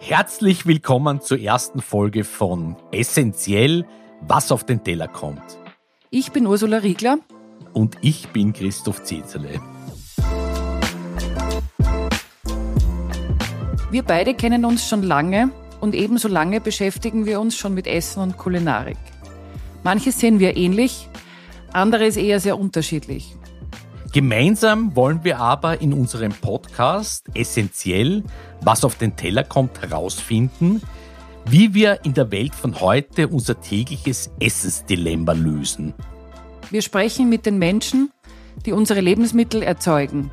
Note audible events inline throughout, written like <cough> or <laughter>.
Herzlich willkommen zur ersten Folge von Essentiell, was auf den Teller kommt. Ich bin Ursula Riegler. Und ich bin Christoph Zezerle. Wir beide kennen uns schon lange und ebenso lange beschäftigen wir uns schon mit Essen und Kulinarik. Manches sehen wir ähnlich, anderes eher sehr unterschiedlich. Gemeinsam wollen wir aber in unserem Podcast essentiell, was auf den Teller kommt, herausfinden, wie wir in der Welt von heute unser tägliches Essensdilemma lösen. Wir sprechen mit den Menschen, die unsere Lebensmittel erzeugen.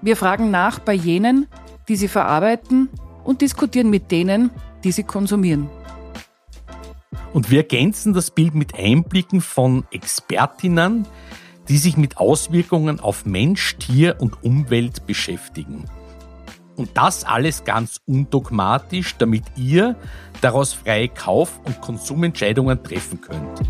Wir fragen nach bei jenen, die sie verarbeiten und diskutieren mit denen, die sie konsumieren. Und wir ergänzen das Bild mit Einblicken von Expertinnen, die sich mit Auswirkungen auf Mensch, Tier und Umwelt beschäftigen. Und das alles ganz undogmatisch, damit ihr daraus freie Kauf- und Konsumentscheidungen treffen könnt.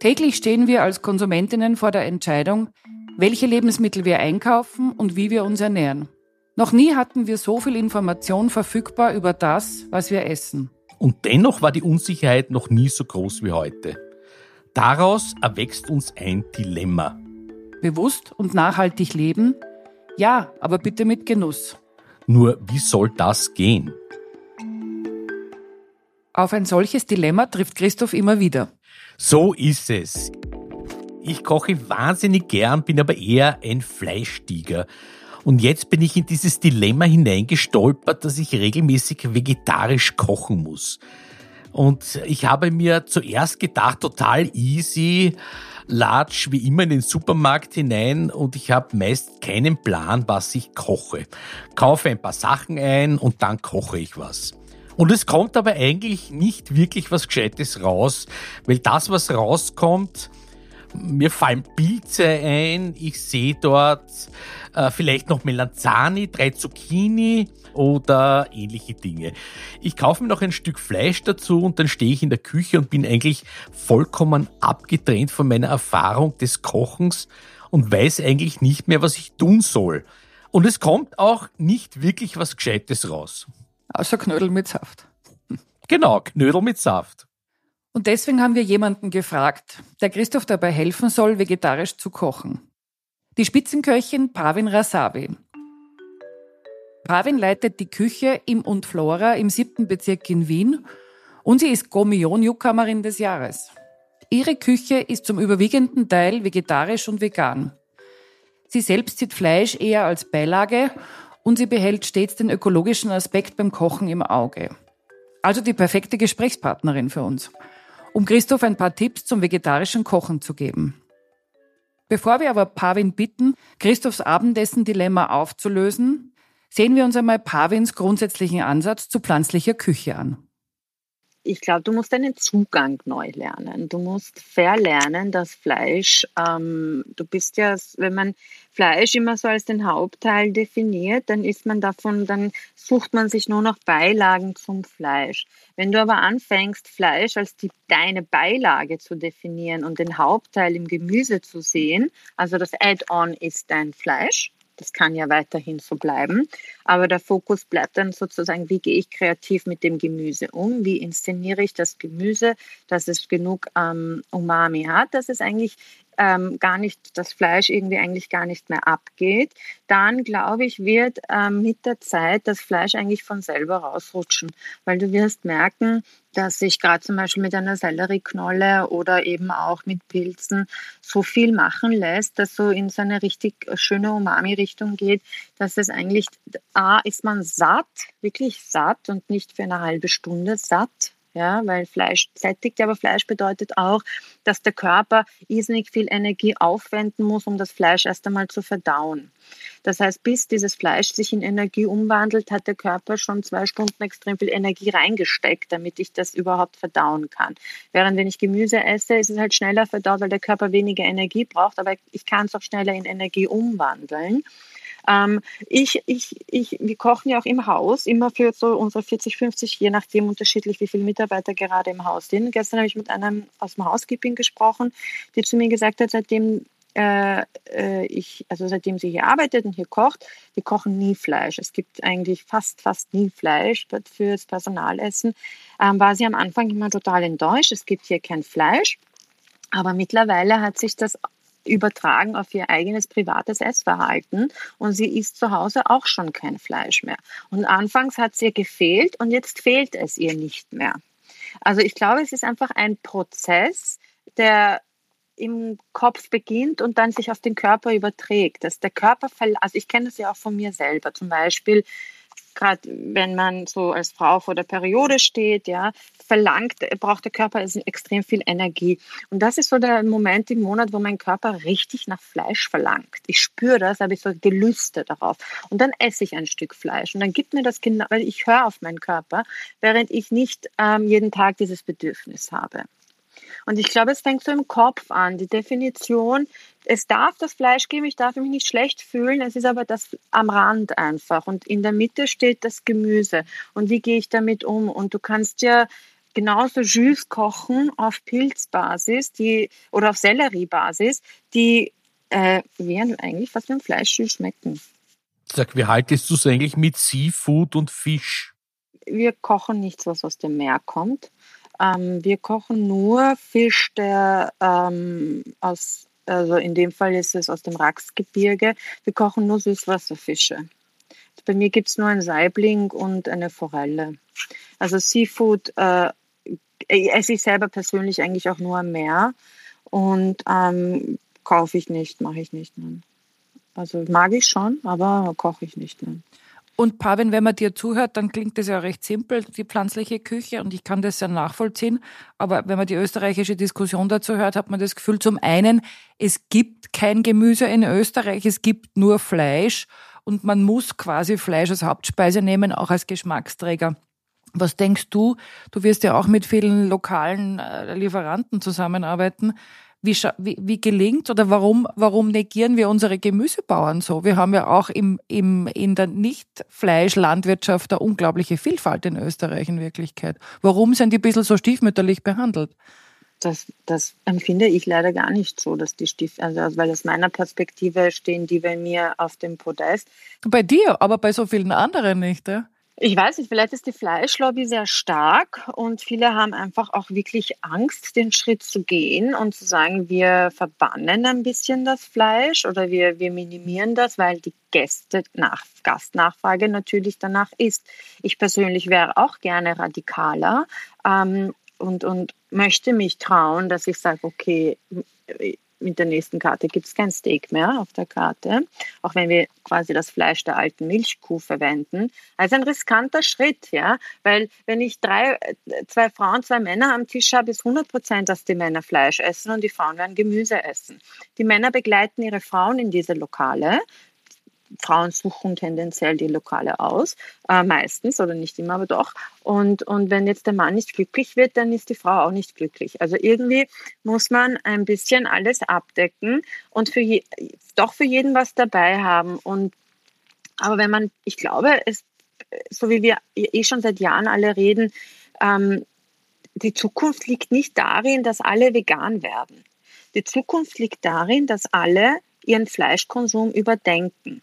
Täglich stehen wir als Konsumentinnen vor der Entscheidung, welche Lebensmittel wir einkaufen und wie wir uns ernähren. Noch nie hatten wir so viel Information verfügbar über das, was wir essen. Und dennoch war die Unsicherheit noch nie so groß wie heute. Daraus erwächst uns ein Dilemma. Bewusst und nachhaltig leben? Ja, aber bitte mit Genuss. Nur wie soll das gehen? Auf ein solches Dilemma trifft Christoph immer wieder. So ist es. Ich koche wahnsinnig gern, bin aber eher ein Fleischtiger. Und jetzt bin ich in dieses Dilemma hineingestolpert, dass ich regelmäßig vegetarisch kochen muss. Und ich habe mir zuerst gedacht, total easy, latsch wie immer in den Supermarkt hinein und ich habe meist keinen Plan, was ich koche. Kaufe ein paar Sachen ein und dann koche ich was. Und es kommt aber eigentlich nicht wirklich was Gescheites raus, weil das, was rauskommt, mir fallen Pilze ein, ich sehe dort äh, vielleicht noch Melanzani, drei Zucchini oder ähnliche Dinge. Ich kaufe mir noch ein Stück Fleisch dazu und dann stehe ich in der Küche und bin eigentlich vollkommen abgetrennt von meiner Erfahrung des Kochens und weiß eigentlich nicht mehr, was ich tun soll. Und es kommt auch nicht wirklich was Gescheites raus. Außer Knödel mit Saft. Genau, Knödel mit Saft. Und deswegen haben wir jemanden gefragt, der Christoph dabei helfen soll, vegetarisch zu kochen. Die Spitzenköchin Pravin Rasavi. Pravin leitet die Küche im und Flora im siebten Bezirk in Wien und sie ist Gourmillon-Newcomerin des Jahres. Ihre Küche ist zum überwiegenden Teil vegetarisch und vegan. Sie selbst sieht Fleisch eher als Beilage und sie behält stets den ökologischen Aspekt beim Kochen im Auge. Also die perfekte Gesprächspartnerin für uns um Christoph ein paar Tipps zum vegetarischen Kochen zu geben. Bevor wir aber Pavin bitten, Christophs Abendessen-Dilemma aufzulösen, sehen wir uns einmal Pavins grundsätzlichen Ansatz zu pflanzlicher Küche an ich glaube, du musst deinen Zugang neu lernen. Du musst verlernen, dass Fleisch, ähm, du bist ja, wenn man Fleisch immer so als den Hauptteil definiert, dann ist man davon, dann sucht man sich nur noch Beilagen zum Fleisch. Wenn du aber anfängst, Fleisch als die, deine Beilage zu definieren und den Hauptteil im Gemüse zu sehen, also das Add-on ist dein Fleisch, das kann ja weiterhin so bleiben. Aber der Fokus bleibt dann sozusagen, wie gehe ich kreativ mit dem Gemüse um? Wie inszeniere ich das Gemüse, dass es genug ähm, Umami hat, dass es eigentlich ähm, gar nicht, das Fleisch irgendwie eigentlich gar nicht mehr abgeht, dann glaube ich, wird ähm, mit der Zeit das Fleisch eigentlich von selber rausrutschen, weil du wirst merken, dass sich gerade zum Beispiel mit einer Sellerieknolle oder eben auch mit Pilzen so viel machen lässt, dass so in so eine richtig schöne Umami-Richtung geht, dass es eigentlich, A, ist man satt, wirklich satt und nicht für eine halbe Stunde satt, ja, weil Fleisch sättigt, aber Fleisch bedeutet auch, dass der Körper irrsinnig viel Energie aufwenden muss, um das Fleisch erst einmal zu verdauen. Das heißt, bis dieses Fleisch sich in Energie umwandelt, hat der Körper schon zwei Stunden extrem viel Energie reingesteckt, damit ich das überhaupt verdauen kann. Während wenn ich Gemüse esse, ist es halt schneller verdaut, weil der Körper weniger Energie braucht, aber ich kann es auch schneller in Energie umwandeln. Ähm, ich, ich, ich, wir kochen ja auch im Haus, immer für so unsere 40, 50, je nachdem unterschiedlich, wie viele Mitarbeiter gerade im Haus sind. Gestern habe ich mit einem aus dem Housekeeping gesprochen, die zu mir gesagt hat, seitdem äh, äh, ich, also seitdem sie hier arbeitet und hier kocht, wir kochen nie Fleisch. Es gibt eigentlich fast, fast nie Fleisch fürs Personalessen. Ähm, war sie am Anfang immer total enttäuscht. Es gibt hier kein Fleisch. Aber mittlerweile hat sich das übertragen auf ihr eigenes privates Essverhalten und sie isst zu Hause auch schon kein Fleisch mehr. Und anfangs hat es ihr gefehlt und jetzt fehlt es ihr nicht mehr. Also ich glaube, es ist einfach ein Prozess, der im Kopf beginnt und dann sich auf den Körper überträgt. Dass der Körper, also ich kenne das ja auch von mir selber, zum Beispiel gerade wenn man so als Frau vor der Periode steht, ja, verlangt, braucht der Körper extrem viel Energie. Und das ist so der Moment im Monat, wo mein Körper richtig nach Fleisch verlangt. Ich spüre das, habe ich so Gelüste darauf. Und dann esse ich ein Stück Fleisch. Und dann gibt mir das genau, weil ich höre auf meinen Körper, während ich nicht ähm, jeden Tag dieses Bedürfnis habe. Und ich glaube, es fängt so im Kopf an. Die Definition, es darf das Fleisch geben, ich darf mich nicht schlecht fühlen, es ist aber das am Rand einfach. Und in der Mitte steht das Gemüse. Und wie gehe ich damit um? Und du kannst ja genauso Jus kochen auf Pilzbasis die, oder auf Selleriebasis, die äh, werden eigentlich fast wie ein Fleischjus schmecken. Sag, wie haltest du es eigentlich mit Seafood und Fisch? Wir kochen nichts, was aus dem Meer kommt. Ähm, wir kochen nur Fisch, der ähm, aus, also in dem Fall ist es aus dem Raxgebirge. Wir kochen nur Süßwasserfische. Bei mir gibt es nur ein Saibling und eine Forelle. Also Seafood äh, esse ich selber persönlich eigentlich auch nur am Meer und ähm, kaufe ich nicht, mache ich nicht. Nein. Also mag ich schon, aber koche ich nicht. Nein. Und Pavin, wenn man dir zuhört, dann klingt das ja recht simpel, die pflanzliche Küche, und ich kann das ja nachvollziehen. Aber wenn man die österreichische Diskussion dazu hört, hat man das Gefühl, zum einen, es gibt kein Gemüse in Österreich, es gibt nur Fleisch und man muss quasi Fleisch als Hauptspeise nehmen, auch als Geschmacksträger. Was denkst du? Du wirst ja auch mit vielen lokalen äh, Lieferanten zusammenarbeiten. Wie, wie, wie gelingt oder warum, warum negieren wir unsere Gemüsebauern so? Wir haben ja auch im, im, in der Nicht-Fleischlandwirtschaft eine unglaubliche Vielfalt in Österreich in Wirklichkeit. Warum sind die ein bisschen so stiefmütterlich behandelt? Das, das empfinde ich leider gar nicht so, dass die Stief, also weil aus meiner Perspektive stehen die bei mir auf dem Podest. Bei dir, aber bei so vielen anderen nicht, ja? Ich weiß nicht, vielleicht ist die Fleischlobby sehr stark und viele haben einfach auch wirklich Angst, den Schritt zu gehen und zu sagen, wir verbannen ein bisschen das Fleisch oder wir, wir minimieren das, weil die Gäste nach, Gastnachfrage natürlich danach ist. Ich persönlich wäre auch gerne radikaler ähm, und, und möchte mich trauen, dass ich sage, okay, mit der nächsten Karte gibt es kein Steak mehr auf der Karte, auch wenn wir quasi das Fleisch der alten Milchkuh verwenden. Also ein riskanter Schritt, ja, weil wenn ich drei, zwei Frauen, zwei Männer am Tisch habe, ist 100 Prozent, dass die Männer Fleisch essen und die Frauen werden Gemüse essen. Die Männer begleiten ihre Frauen in diese Lokale, Frauen suchen tendenziell die Lokale aus, äh, meistens oder nicht immer, aber doch. Und, und wenn jetzt der Mann nicht glücklich wird, dann ist die Frau auch nicht glücklich. Also irgendwie muss man ein bisschen alles abdecken und für je, doch für jeden was dabei haben. Und aber wenn man, ich glaube, es, so wie wir eh schon seit Jahren alle reden, ähm, die Zukunft liegt nicht darin, dass alle vegan werden. Die Zukunft liegt darin, dass alle ihren Fleischkonsum überdenken.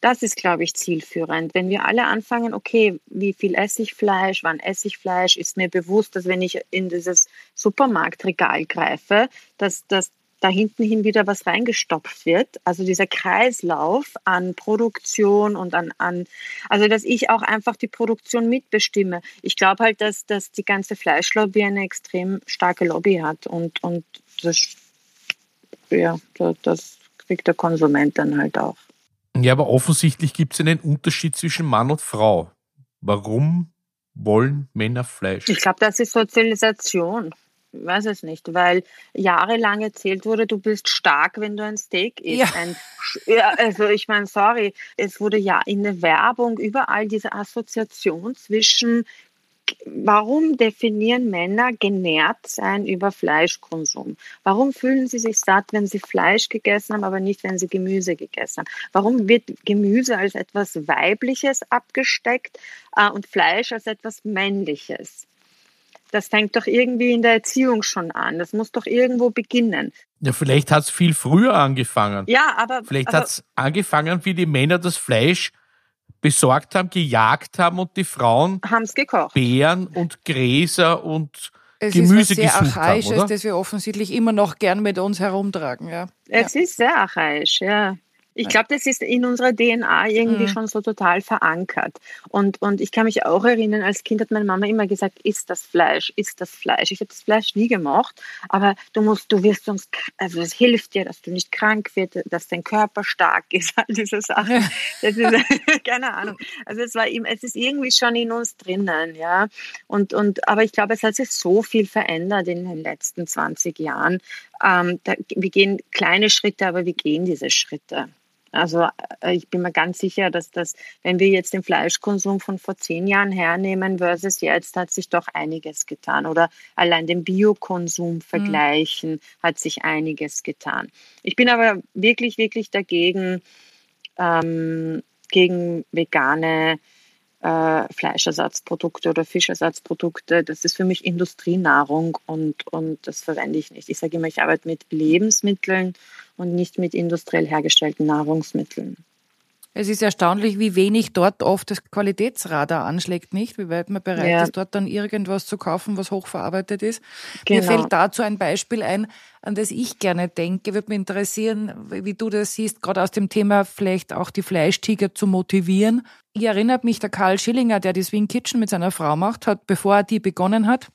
Das ist, glaube ich, zielführend. Wenn wir alle anfangen, okay, wie viel esse ich Fleisch, wann esse ich Fleisch, ist mir bewusst, dass wenn ich in dieses Supermarktregal greife, dass, dass da hinten hin wieder was reingestopft wird. Also dieser Kreislauf an Produktion und an, an also dass ich auch einfach die Produktion mitbestimme. Ich glaube halt, dass, dass die ganze Fleischlobby eine extrem starke Lobby hat und, und das, ja, das kriegt der Konsument dann halt auch. Ja, aber offensichtlich gibt es einen Unterschied zwischen Mann und Frau. Warum wollen Männer Fleisch? Ich glaube, das ist Sozialisation. Ich weiß es nicht, weil jahrelang erzählt wurde, du bist stark, wenn du ein Steak isst. Ja. Ein, ja, also ich meine, sorry, es wurde ja in der Werbung überall diese Assoziation zwischen warum definieren Männer genährt sein über Fleischkonsum? Warum fühlen sie sich satt, wenn sie Fleisch gegessen haben, aber nicht, wenn sie Gemüse gegessen haben? Warum wird Gemüse als etwas Weibliches abgesteckt äh, und Fleisch als etwas Männliches? Das fängt doch irgendwie in der Erziehung schon an. Das muss doch irgendwo beginnen. Ja, vielleicht hat es viel früher angefangen. Ja, aber. Vielleicht hat es angefangen, wie die Männer das Fleisch besorgt haben, gejagt haben und die Frauen haben's gekocht. Beeren und Gräser und es Gemüse ist was sehr gesucht Archaisches, haben, oder? das wir offensichtlich immer noch gern mit uns herumtragen. Ja. Es ist sehr archaisch, ja. Ich glaube, das ist in unserer DNA irgendwie Mhm. schon so total verankert. Und, und ich kann mich auch erinnern, als Kind hat meine Mama immer gesagt, isst das Fleisch, isst das Fleisch. Ich habe das Fleisch nie gemocht, aber du musst, du wirst sonst, also es hilft dir, dass du nicht krank wirst, dass dein Körper stark <laughs> ist, all diese Sachen. Das ist, <laughs> keine Ahnung. Also es war ihm, es ist irgendwie schon in uns drinnen, ja. Und, und, aber ich glaube, es hat sich so viel verändert in den letzten 20 Jahren. Ähm, da, wir gehen kleine Schritte, aber wir gehen diese Schritte. Also äh, ich bin mir ganz sicher, dass das, wenn wir jetzt den Fleischkonsum von vor zehn Jahren hernehmen versus jetzt, hat sich doch einiges getan. Oder allein den Biokonsum vergleichen, hat sich einiges getan. Ich bin aber wirklich, wirklich dagegen, ähm, gegen vegane äh, Fleischersatzprodukte oder Fischersatzprodukte. Das ist für mich Industrienahrung und, und das verwende ich nicht. Ich sage immer, ich arbeite mit Lebensmitteln und nicht mit industriell hergestellten Nahrungsmitteln. Es ist erstaunlich, wie wenig dort oft das Qualitätsradar anschlägt, nicht? Wie weit man bereit Ja. ist, dort dann irgendwas zu kaufen, was hochverarbeitet ist. Mir Genau. fällt dazu ein Beispiel ein, an das ich gerne denke. Würde mich interessieren, wie du das siehst, gerade aus dem Thema vielleicht auch die Fleischtiger zu motivieren. Ich erinnert mich, der Karl Schillinger, der die Swing Kitchen mit seiner Frau macht, hat, bevor er die begonnen hat,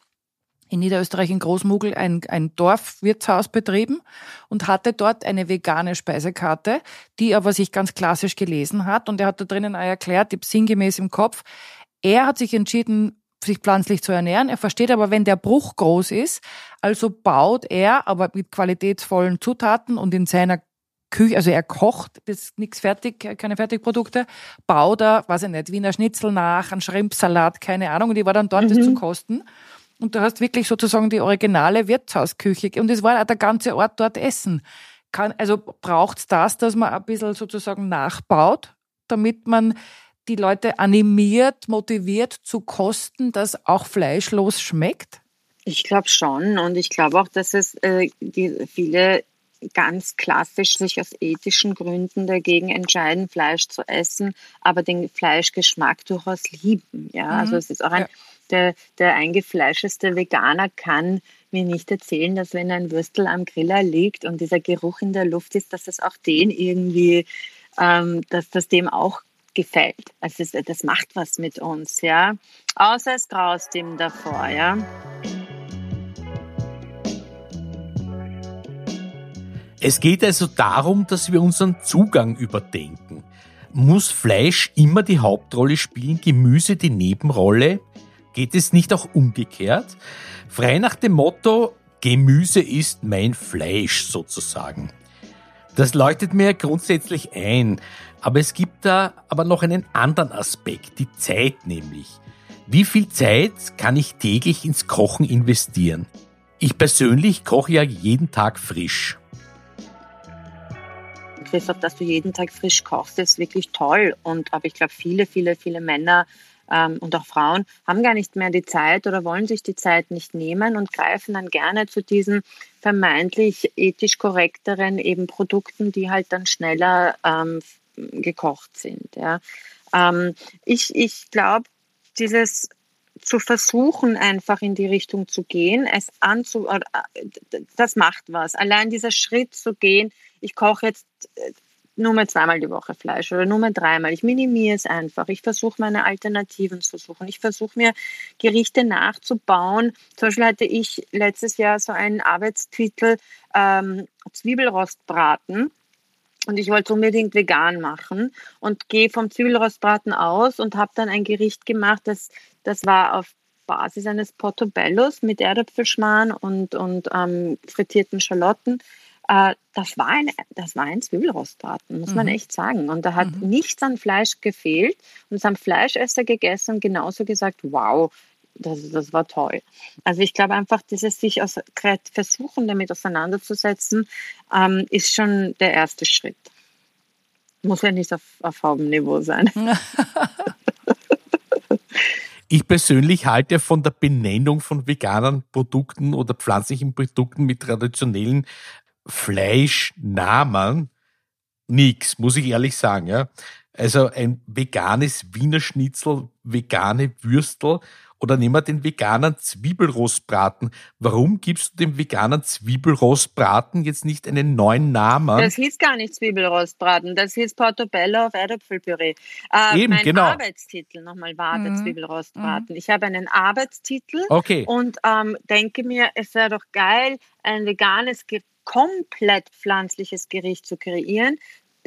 in Niederösterreich in Großmugel ein, ein Dorfwirtshaus betrieben und hatte dort eine vegane Speisekarte, die aber sich ganz klassisch gelesen hat. Und er hat da drinnen auch erklärt, sinngemäß im Kopf, er hat sich entschieden, sich pflanzlich zu ernähren. Er versteht aber, wenn der Bruch groß ist, also baut er, aber mit qualitätsvollen Zutaten und in seiner Küche, also er kocht, das ist nichts fertig, keine Fertigprodukte, baut er, weiß ich nicht, Wiener Schnitzel nach, einen Schrimpsalat, keine Ahnung, und ich war dann dort, das Mhm. zu kosten. Und du hast wirklich sozusagen die originale Wirtshausküche. Und es war auch der ganze Ort dort essen. Kann, also braucht's das, dass man ein bisschen sozusagen nachbaut, damit man die Leute animiert, motiviert zu kosten, das auch fleischlos schmeckt? Ich glaube schon und ich glaube auch, dass es äh, die, viele ganz klassisch sich aus ethischen Gründen dagegen entscheiden, Fleisch zu essen, aber den Fleischgeschmack durchaus lieben. Ja, also es ist auch ein, Ja. der, der eingefleischeste Veganer kann mir nicht erzählen, dass wenn ein Würstel am Griller liegt und dieser Geruch in der Luft ist, dass es auch den irgendwie, ähm, dass das dem auch gefällt. Also es, das macht was mit uns, ja. Außer es graust ihm davor, ja. Es geht also darum, dass wir unseren Zugang überdenken. Muss Fleisch immer die Hauptrolle spielen, Gemüse die Nebenrolle? Geht es nicht auch umgekehrt? Frei nach dem Motto, Gemüse ist mein Fleisch sozusagen. Das leuchtet mir grundsätzlich ein, aber es gibt da aber noch einen anderen Aspekt, die Zeit nämlich. Wie viel Zeit kann ich täglich ins Kochen investieren? Ich persönlich koche ja jeden Tag frisch. Christoph, dass du jeden Tag frisch kochst, ist wirklich toll. Und aber ich glaube, viele, viele, viele Männer ähm, und auch Frauen haben gar nicht mehr die Zeit oder wollen sich die Zeit nicht nehmen und greifen dann gerne zu diesen vermeintlich ethisch korrekteren eben Produkten, die halt dann schneller ähm, gekocht sind. Ja. Ähm, ich ich glaube, dieses zu versuchen, einfach in die Richtung zu gehen, es anzu, äh, das macht was. Allein dieser Schritt zu gehen, ich koche jetzt nur mal zweimal die Woche Fleisch oder nur mal dreimal. Ich minimiere es einfach. Ich versuche meine Alternativen zu suchen. Ich versuche mir Gerichte nachzubauen. Zum Beispiel hatte ich letztes Jahr so einen Arbeitstitel ähm, Zwiebelrostbraten. Und ich wollte unbedingt vegan machen und gehe vom Zwiebelrostbraten aus und habe dann ein Gericht gemacht, das, das war auf Basis eines Portobellos mit Erdäpfelschmarrn und, und ähm, frittierten Schalotten. Äh, das, war ein, das war ein Zwiebelrostbraten, muss man Mhm. echt sagen. Und da hat Mhm. nichts an Fleisch gefehlt. Und es haben Fleischesser gegessen und genauso gesagt, wow, das, das war toll. Also ich glaube einfach, dieses sich aus, versuchen, damit auseinanderzusetzen, ähm, ist schon der erste Schritt. Muss ja nicht auf, auf Haubenniveau sein. <laughs> Ich persönlich halte von der Benennung von veganen Produkten oder pflanzlichen Produkten mit traditionellen Fleischnamen nichts, muss ich ehrlich sagen. Ja. Also ein veganes Wiener Schnitzel, vegane Würstel oder nehmen wir den veganen Zwiebelrostbraten. Warum gibst du dem veganen Zwiebelrostbraten jetzt nicht einen neuen Namen? Das hieß gar nicht Zwiebelrostbraten, das hieß Portobello auf Erdäpfelpüree. Äh, Eben, mein genau. Arbeitstitel nochmal war mhm. der Zwiebelrostbraten. Mhm. Ich habe einen Arbeitstitel okay. und ähm, denke mir, es wäre doch geil, ein veganes, komplett pflanzliches Gericht zu kreieren,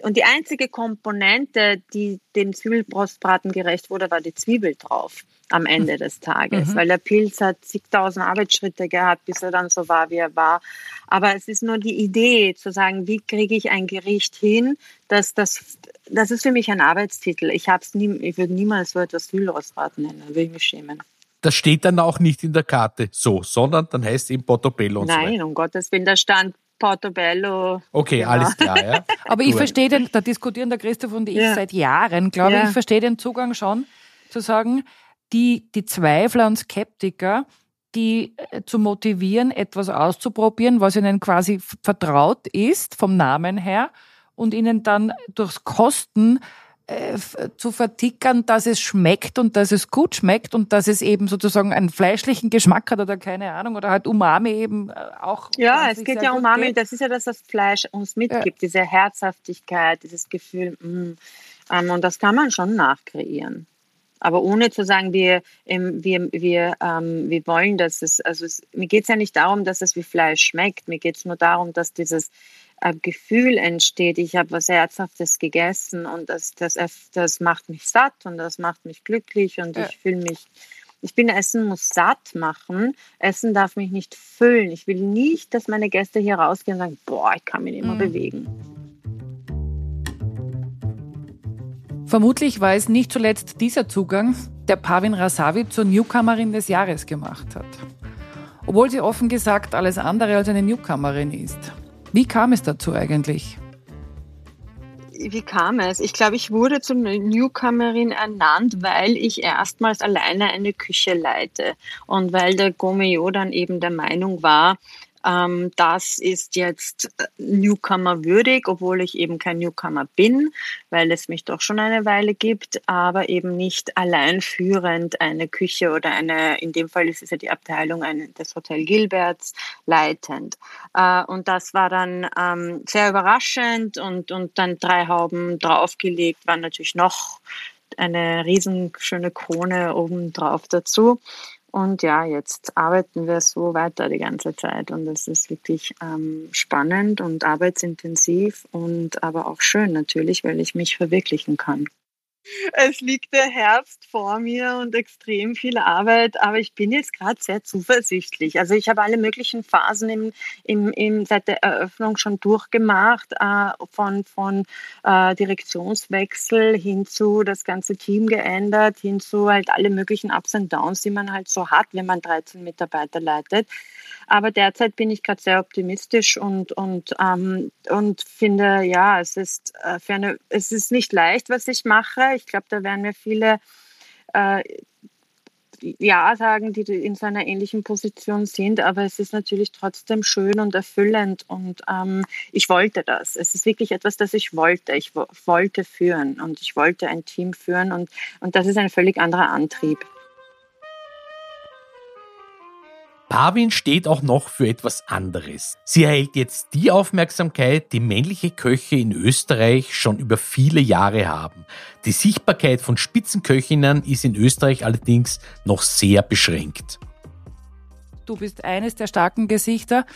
und die einzige Komponente, die dem Zwiebelbrustbraten gerecht wurde, war die Zwiebel drauf am Ende des Tages, mhm. weil der Pilz hat zigtausend Arbeitsschritte gehabt, bis er dann so war, wie er war. Aber es ist nur die Idee zu sagen, wie kriege ich ein Gericht hin, dass das, das ist für mich ein Arbeitstitel. Ich hab's nie, ich würde niemals so etwas Zwiebelrostbraten nennen, würde ich mich schämen. Das steht dann auch nicht in der Karte so, sondern dann heißt es eben Portobello und Nein, so um Gottes Willen, da stand Portobello. Okay, genau. alles klar, ja. <laughs> Aber ich verstehe den, da diskutieren der Christoph und ich ja. seit Jahren, glaube ja. ich, ich verstehe den Zugang schon, zu sagen, die, die Zweifler und Skeptiker, die äh, zu motivieren, etwas auszuprobieren, was ihnen quasi vertraut ist vom Namen her und ihnen dann durchs Kosten äh, zu vertickern, dass es schmeckt und dass es gut schmeckt und dass es eben sozusagen einen fleischlichen Geschmack hat oder keine Ahnung oder halt Umami eben äh, auch. Ja, es geht ja um Umami, geht. das ist ja das, was Fleisch uns mitgibt, ja. diese Herzhaftigkeit, dieses Gefühl, mm, ähm, und das kann man schon nachkreieren. Aber ohne zu sagen, wir, wir, wir, ähm, wir wollen, dass es, also es, mir geht es ja nicht darum, dass es wie Fleisch schmeckt, mir geht es nur darum, dass dieses äh, Gefühl entsteht, ich habe was Herzhaftes gegessen und das, das, das macht mich satt und das macht mich glücklich und ja. ich fühle mich, ich bin, Essen muss satt machen, Essen darf mich nicht füllen. Ich will nicht, dass meine Gäste hier rausgehen und sagen, boah, ich kann mich nicht mehr mhm. bewegen. Vermutlich war es nicht zuletzt dieser Zugang, der Pavin Rasavi zur Newcomerin des Jahres gemacht hat. Obwohl sie offen gesagt alles andere als eine Newcomerin ist. Wie kam es dazu eigentlich? Wie kam es? Ich glaube, ich wurde zur Newcomerin ernannt, weil ich erstmals alleine eine Küche leite und weil der Gomeo dann eben der Meinung war, ähm, das ist jetzt äh, Newcomer würdig, obwohl ich eben kein Newcomer bin, weil es mich doch schon eine Weile gibt, aber eben nicht allein führend eine Küche oder eine, in dem Fall ist es ja die Abteilung des Hotel Gilberts, leitend. Äh, und das war dann ähm, sehr überraschend und, und dann drei Hauben draufgelegt, war natürlich noch eine riesenschöne Krone oben drauf dazu. Und ja, jetzt arbeiten wir so weiter die ganze Zeit und es ist wirklich ähm, spannend und arbeitsintensiv und aber auch schön natürlich, weil ich mich verwirklichen kann. Es liegt der Herbst vor mir und extrem viel Arbeit, aber ich bin jetzt gerade sehr zuversichtlich. Also ich habe alle möglichen Phasen im, im, im, seit der Eröffnung schon durchgemacht, äh, von, von äh, Direktionswechsel hin zu das ganze Team geändert, hin zu halt alle möglichen Ups und Downs, die man halt so hat, wenn man 13 Mitarbeiter leitet. Aber derzeit bin ich gerade sehr optimistisch und, und, ähm, und finde, ja, es ist, äh, für eine, es ist nicht leicht, was ich mache. Ich glaube, da werden mir viele äh, ja sagen, die in so einer ähnlichen Position sind, aber es ist natürlich trotzdem schön und erfüllend und ähm, ich wollte das. Es ist wirklich etwas, das ich wollte. Ich wollte führen und ich wollte ein Team führen und, und das ist ein völlig anderer Antrieb. Parvin steht auch noch für etwas anderes. Sie erhält jetzt die Aufmerksamkeit, die männliche Köche in Österreich schon über viele Jahre haben. Die Sichtbarkeit von Spitzenköchinnen ist in Österreich allerdings noch sehr beschränkt. Du bist eines der starken Gesichter.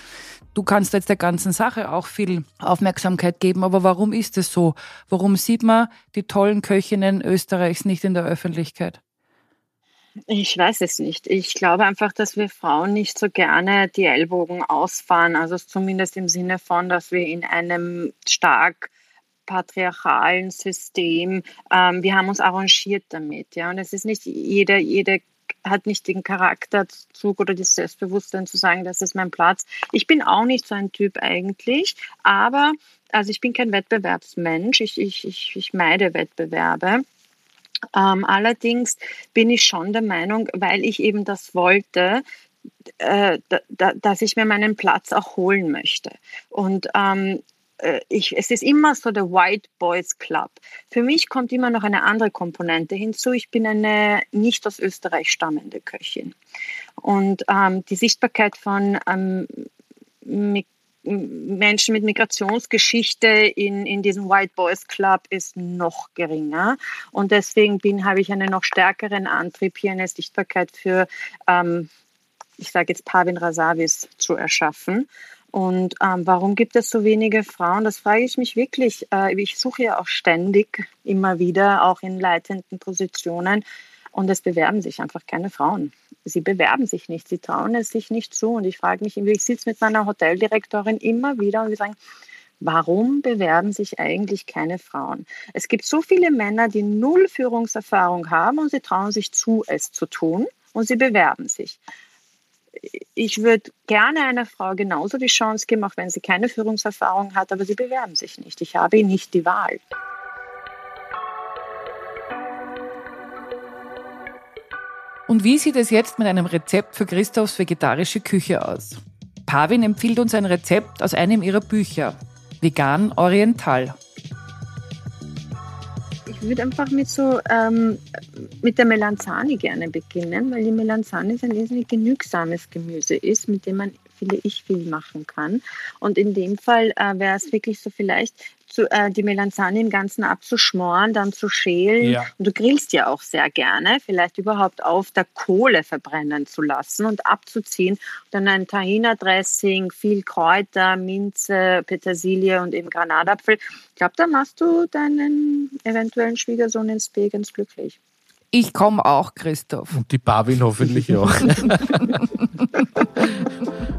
Du kannst jetzt der ganzen Sache auch viel Aufmerksamkeit geben. Aber warum ist es so? Warum sieht man die tollen Köchinnen Österreichs nicht in der Öffentlichkeit? Ich weiß es nicht. Ich glaube einfach, dass wir Frauen nicht so gerne die Ellbogen ausfahren. Also zumindest im Sinne von, dass wir in einem stark patriarchalen System, ähm, wir haben uns arrangiert damit. Ja? Und es ist nicht jeder, jede hat nicht den Charakterzug oder das Selbstbewusstsein zu sagen, das ist mein Platz. Ich bin auch nicht so ein Typ eigentlich, aber also ich bin kein Wettbewerbsmensch. Ich, ich, ich, ich meide Wettbewerbe. Ähm, allerdings bin ich schon der Meinung, weil ich eben das wollte, äh, da, da, dass ich mir meinen Platz auch holen möchte. Und ähm, äh, ich, es ist immer so der White Boys Club. Für mich kommt immer noch eine andere Komponente hinzu. Ich bin eine nicht aus Österreich stammende Köchin. Und ähm, die Sichtbarkeit von ähm, Menschen mit Migrationsgeschichte in, in diesem White Boys Club ist noch geringer. Und deswegen bin, habe ich einen noch stärkeren Antrieb, hier eine Sichtbarkeit für, ähm, ich sage jetzt Pavin Rasavis zu erschaffen. Und ähm, warum gibt es so wenige Frauen? Das frage ich mich wirklich. Äh, ich suche ja auch ständig immer wieder, auch in leitenden Positionen. Und es bewerben sich einfach keine Frauen. Sie bewerben sich nicht, sie trauen es sich nicht zu. Und ich frage mich, ich sitze mit meiner Hoteldirektorin immer wieder und wir sagen, warum bewerben sich eigentlich keine Frauen? Es gibt so viele Männer, die null Führungserfahrung haben und sie trauen sich zu, es zu tun und sie bewerben sich ich würde gerne einer Frau genauso die Chance geben, auch wenn sie keine Führungserfahrung hat, aber sie bewerben sich nicht. Ich habe nicht die Wahl. Und wie sieht es jetzt mit einem Rezept für Christophs vegetarische Küche aus? Pavin empfiehlt uns ein Rezept aus einem ihrer Bücher, Vegan Oriental ich würde einfach mit so ähm, mit der Melanzani gerne beginnen, weil die Melanzani ein irrsinnig genügsames Gemüse ist, mit dem man finde ich viel machen kann. Und in dem Fall äh, wäre es wirklich so vielleicht zu, äh, die Melanzani im Ganzen abzuschmoren, dann zu schälen. Ja. Und du grillst ja auch sehr gerne, vielleicht überhaupt auf der Kohle verbrennen zu lassen und abzuziehen. dann ein Tahina-Dressing, viel Kräuter, Minze, Petersilie und eben Granatapfel. Ich glaube, da machst du deinen eventuellen Schwiegersohn ins B ganz glücklich. Ich komme auch, Christoph. Und die Barwin hoffentlich auch. <laughs>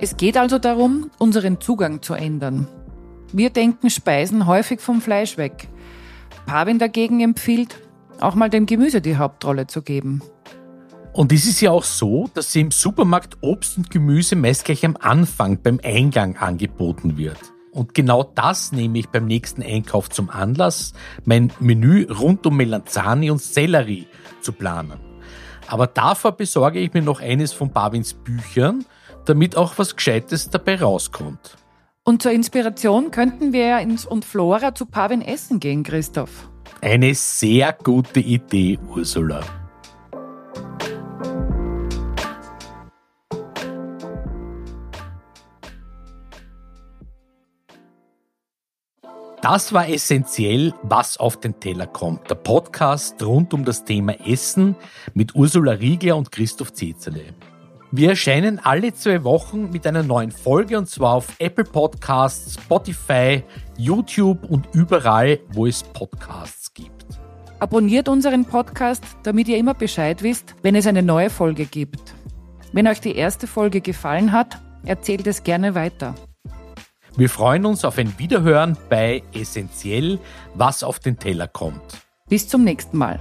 Es geht also darum, unseren Zugang zu ändern. Wir denken Speisen häufig vom Fleisch weg. Pavin dagegen empfiehlt, auch mal dem Gemüse die Hauptrolle zu geben. Und es ist ja auch so, dass sie im Supermarkt Obst und Gemüse meist gleich am Anfang beim Eingang angeboten wird. Und genau das nehme ich beim nächsten Einkauf zum Anlass, mein Menü rund um Melanzani und Sellerie zu planen. Aber davor besorge ich mir noch eines von Pavins Büchern, damit auch was Gescheites dabei rauskommt. Und zur Inspiration könnten wir ins und Flora zu Pavin essen gehen, Christoph. Eine sehr gute Idee, Ursula. Das war essentiell, was auf den Teller kommt. Der Podcast rund um das Thema Essen mit Ursula Riegler und Christoph Zezele. Wir erscheinen alle zwei Wochen mit einer neuen Folge und zwar auf Apple Podcasts, Spotify, YouTube und überall, wo es Podcasts gibt. Abonniert unseren Podcast, damit ihr immer Bescheid wisst, wenn es eine neue Folge gibt. Wenn euch die erste Folge gefallen hat, erzählt es gerne weiter. Wir freuen uns auf ein Wiederhören bei Essentiell, was auf den Teller kommt. Bis zum nächsten Mal.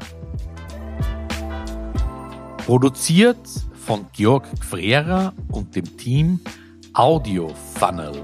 Produziert von Georg Gfrera und dem Team Audio Funnel.